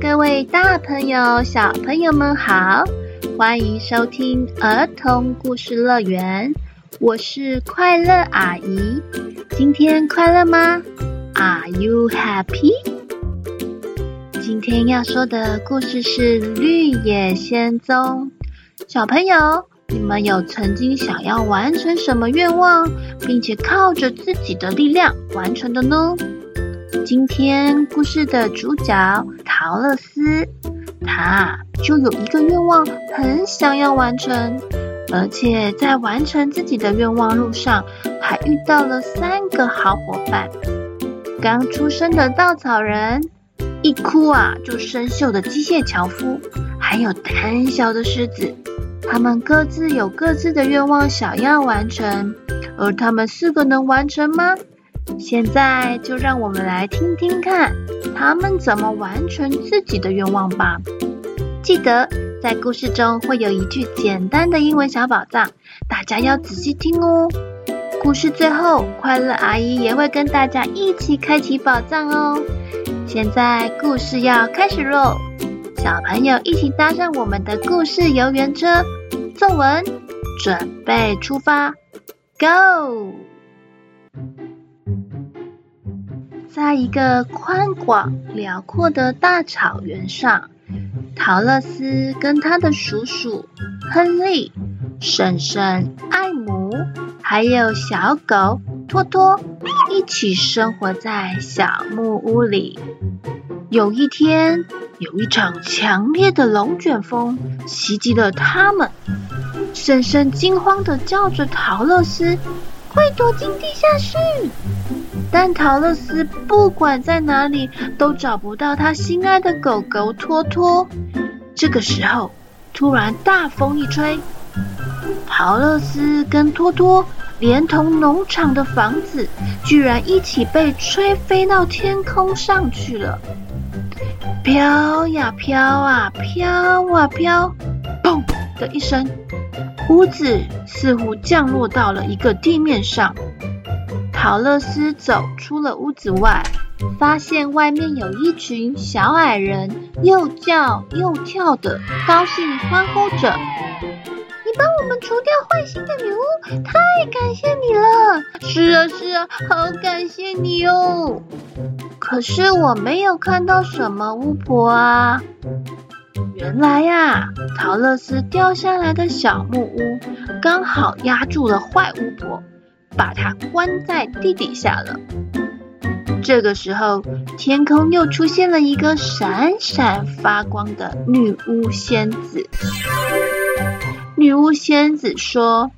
各位大朋友、小朋友们好，欢迎收听儿童故事乐园，我是快乐阿姨。今天快乐吗？Are you happy？今天要说的故事是《绿野仙踪》。小朋友，你们有曾经想要完成什么愿望，并且靠着自己的力量完成的呢？今天故事的主角桃乐丝，他就有一个愿望，很想要完成，而且在完成自己的愿望路上，还遇到了三个好伙伴：刚出生的稻草人，一哭啊就生锈的机械樵夫，还有胆小的狮子。他们各自有各自的愿望想要完成，而他们四个能完成吗？现在就让我们来听听看，他们怎么完成自己的愿望吧。记得在故事中会有一句简单的英文小宝藏，大家要仔细听哦。故事最后，快乐阿姨也会跟大家一起开启宝藏哦。现在故事要开始喽，小朋友一起搭上我们的故事游园车，坐稳，准备出发，Go！在一个宽广辽阔的大草原上，桃乐丝跟他的叔叔亨利、婶婶艾姆，还有小狗托托一起生活在小木屋里。有一天，有一场强烈的龙卷风袭击了他们，婶婶惊慌地叫着桃乐丝。快躲进地下室！但桃乐丝不管在哪里都找不到他心爱的狗狗托托。这个时候，突然大风一吹，桃乐丝跟托托连同农场的房子，居然一起被吹飞到天空上去了。飘呀飘啊，飘啊飘，砰的一声。屋子似乎降落到了一个地面上。桃乐丝走出了屋子外，发现外面有一群小矮人，又叫又跳的，高兴欢呼着：“你帮我们除掉坏心的女巫，太感谢你了！”“是啊，是啊，好感谢你哦！”可是我没有看到什么巫婆啊。原来呀、啊，桃乐丝掉下来的小木屋刚好压住了坏巫婆，把它关在地底下了。这个时候，天空又出现了一个闪闪发光的女巫仙子。女巫仙子说：“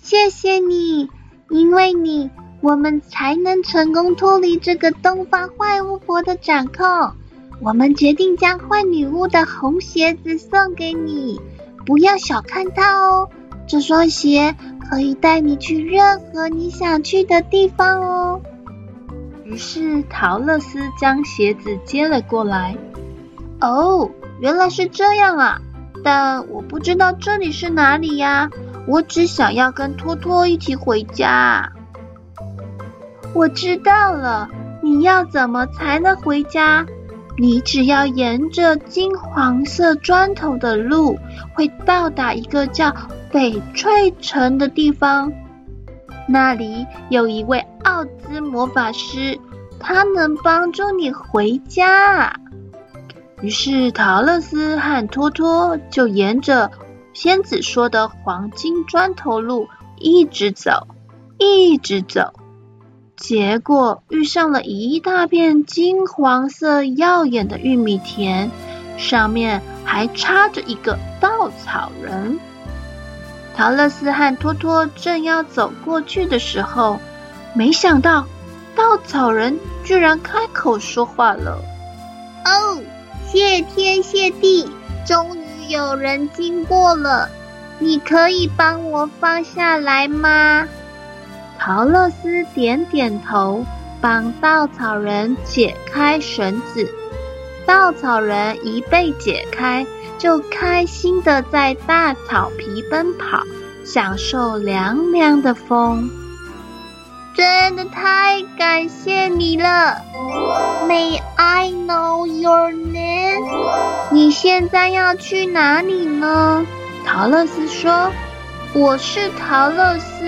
谢谢你，因为你，我们才能成功脱离这个东方坏巫婆的掌控。”我们决定将坏女巫的红鞋子送给你，不要小看它哦。这双鞋可以带你去任何你想去的地方哦。于是桃乐丝将鞋子接了过来。哦，原来是这样啊！但我不知道这里是哪里呀。我只想要跟托托一起回家。我知道了，你要怎么才能回家？你只要沿着金黄色砖头的路，会到达一个叫翡翠城的地方。那里有一位奥兹魔法师，他能帮助你回家。于是桃乐丝和托托就沿着仙子说的黄金砖头路一直走，一直走。结果遇上了一大片金黄色耀眼的玉米田，上面还插着一个稻草人。桃乐丝和托托正要走过去的时候，没想到稻草人居然开口说话了：“哦，谢天谢地，终于有人经过了，你可以帮我放下来吗？”桃乐丝点点头，帮稻草人解开绳子。稻草人一被解开，就开心的在大草皮奔跑，享受凉凉的风。真的太感谢你了！May I know your name？你现在要去哪里呢？桃乐丝说：“我是桃乐丝，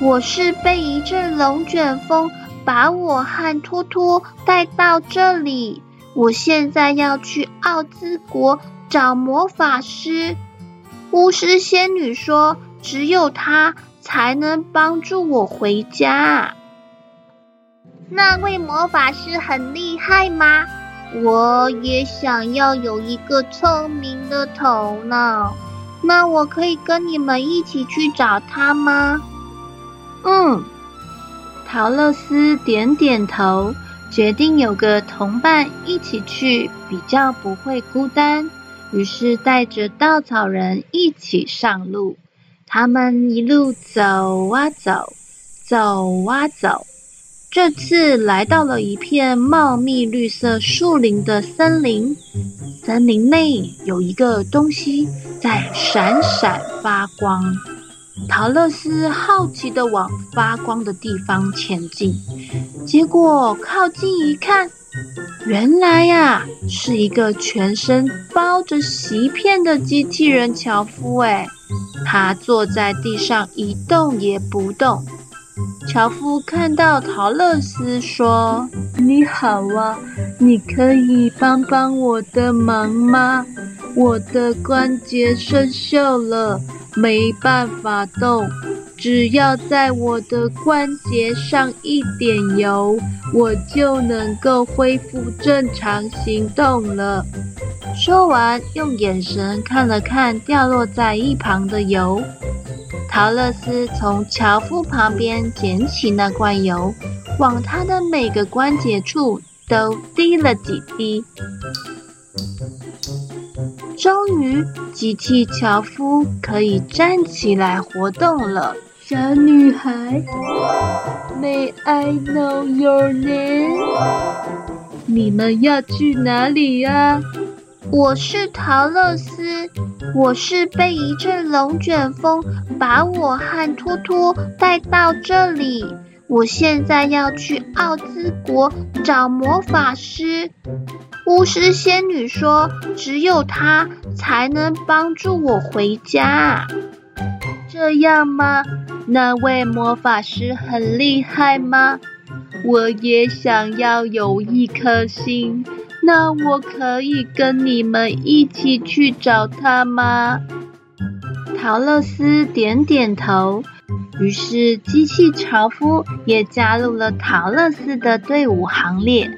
我是被一阵龙卷风把我和托托带到这里。我现在要去奥兹国找魔法师。巫师仙女说，只有她才能帮助我回家。那位魔法师很厉害吗？”我也想要有一个聪明的头脑，那我可以跟你们一起去找他吗？嗯，桃乐丝点点头，决定有个同伴一起去，比较不会孤单。于是带着稻草人一起上路，他们一路走啊走，走啊走。这次来到了一片茂密绿色树林的森林，森林内有一个东西在闪闪发光。桃乐丝好奇地往发光的地方前进，结果靠近一看，原来呀是一个全身包着锡片的机器人樵夫。哎，他坐在地上一动也不动。樵夫看到桃乐丝，说：“你好啊，你可以帮帮我的忙吗？我的关节生锈了，没办法动。只要在我的关节上一点油，我就能够恢复正常行动了。”说完，用眼神看了看掉落在一旁的油。桃乐丝从樵夫旁边捡起那罐油，往他的每个关节处都滴了几滴。终于，机器樵夫可以站起来活动了。小女孩，May I know your name？你们要去哪里呀？我是桃乐丝，我是被一阵龙卷风把我和托托带到这里。我现在要去奥兹国找魔法师。巫师仙女说，只有她才能帮助我回家。这样吗？那位魔法师很厉害吗？我也想要有一颗心。那我可以跟你们一起去找他吗？桃乐丝点点头，于是机器樵夫也加入了桃乐丝的队伍行列。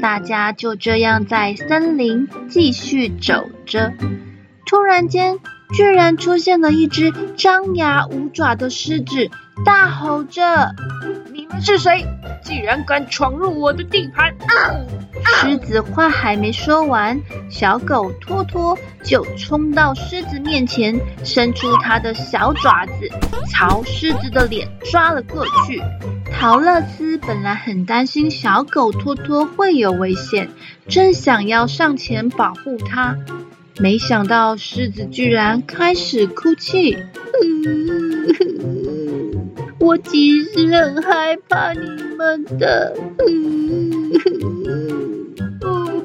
大家就这样在森林继续走着。突然间，居然出现了一只张牙舞爪的狮子，大吼着：“你们是谁？竟然敢闯入我的地盘！”啊狮子话还没说完，小狗托托就冲到狮子面前，伸出它的小爪子，朝狮子的脸抓了过去。桃乐丝本来很担心小狗托托会有危险，正想要上前保护它，没想到狮子居然开始哭泣。我其实很害怕你们的。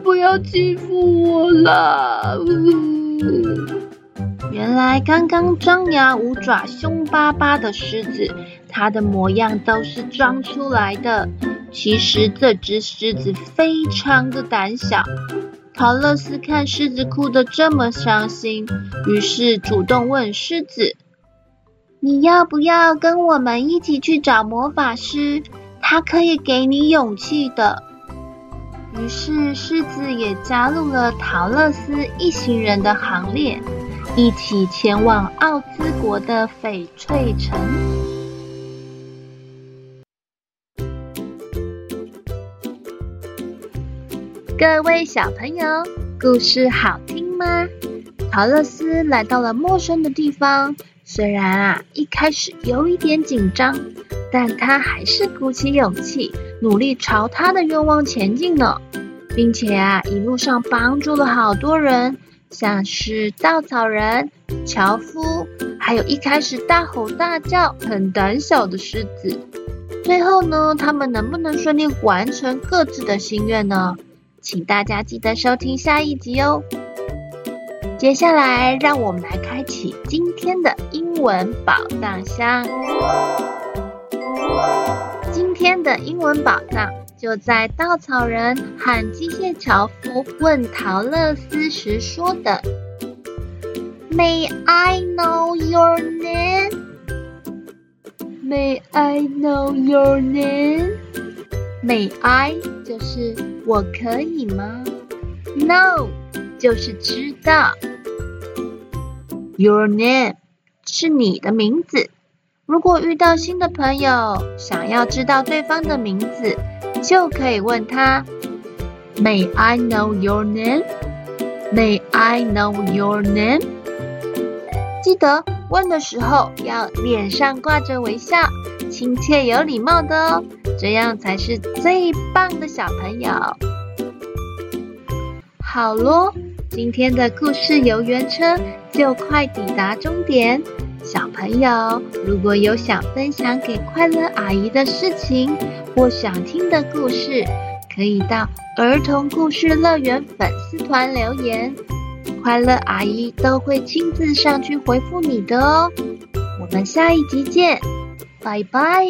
不要欺负我啦！原来刚刚张牙舞爪、凶巴巴的狮子，它的模样都是装出来的。其实这只狮子非常的胆小。桃乐丝看狮子哭得这么伤心，于是主动问狮子：“你要不要跟我们一起去找魔法师？他可以给你勇气的。”于是，狮子也加入了桃乐丝一行人的行列，一起前往奥兹国的翡翠城。各位小朋友，故事好听吗？桃乐丝来到了陌生的地方，虽然啊一开始有一点紧张，但他还是鼓起勇气。努力朝他的愿望前进呢，并且啊，一路上帮助了好多人，像是稻草人、樵夫，还有一开始大吼大叫、很胆小的狮子。最后呢，他们能不能顺利完成各自的心愿呢？请大家记得收听下一集哦。接下来，让我们来开启今天的英文宝藏箱。今天的英文宝藏就在稻草人和机械樵夫问桃乐丝时说的。May I know your name? May I know your name? May I 就是我可以吗？No 就是知道。Your name 是你的名字。如果遇到新的朋友，想要知道对方的名字，就可以问他：May I know your name? May I know your name? 记得问的时候要脸上挂着微笑，亲切有礼貌的哦，这样才是最棒的小朋友。好咯，今天的故事游园车就快抵达终点。小朋友，如果有想分享给快乐阿姨的事情，或想听的故事，可以到儿童故事乐园粉丝团留言，快乐阿姨都会亲自上去回复你的哦。我们下一集见，拜拜。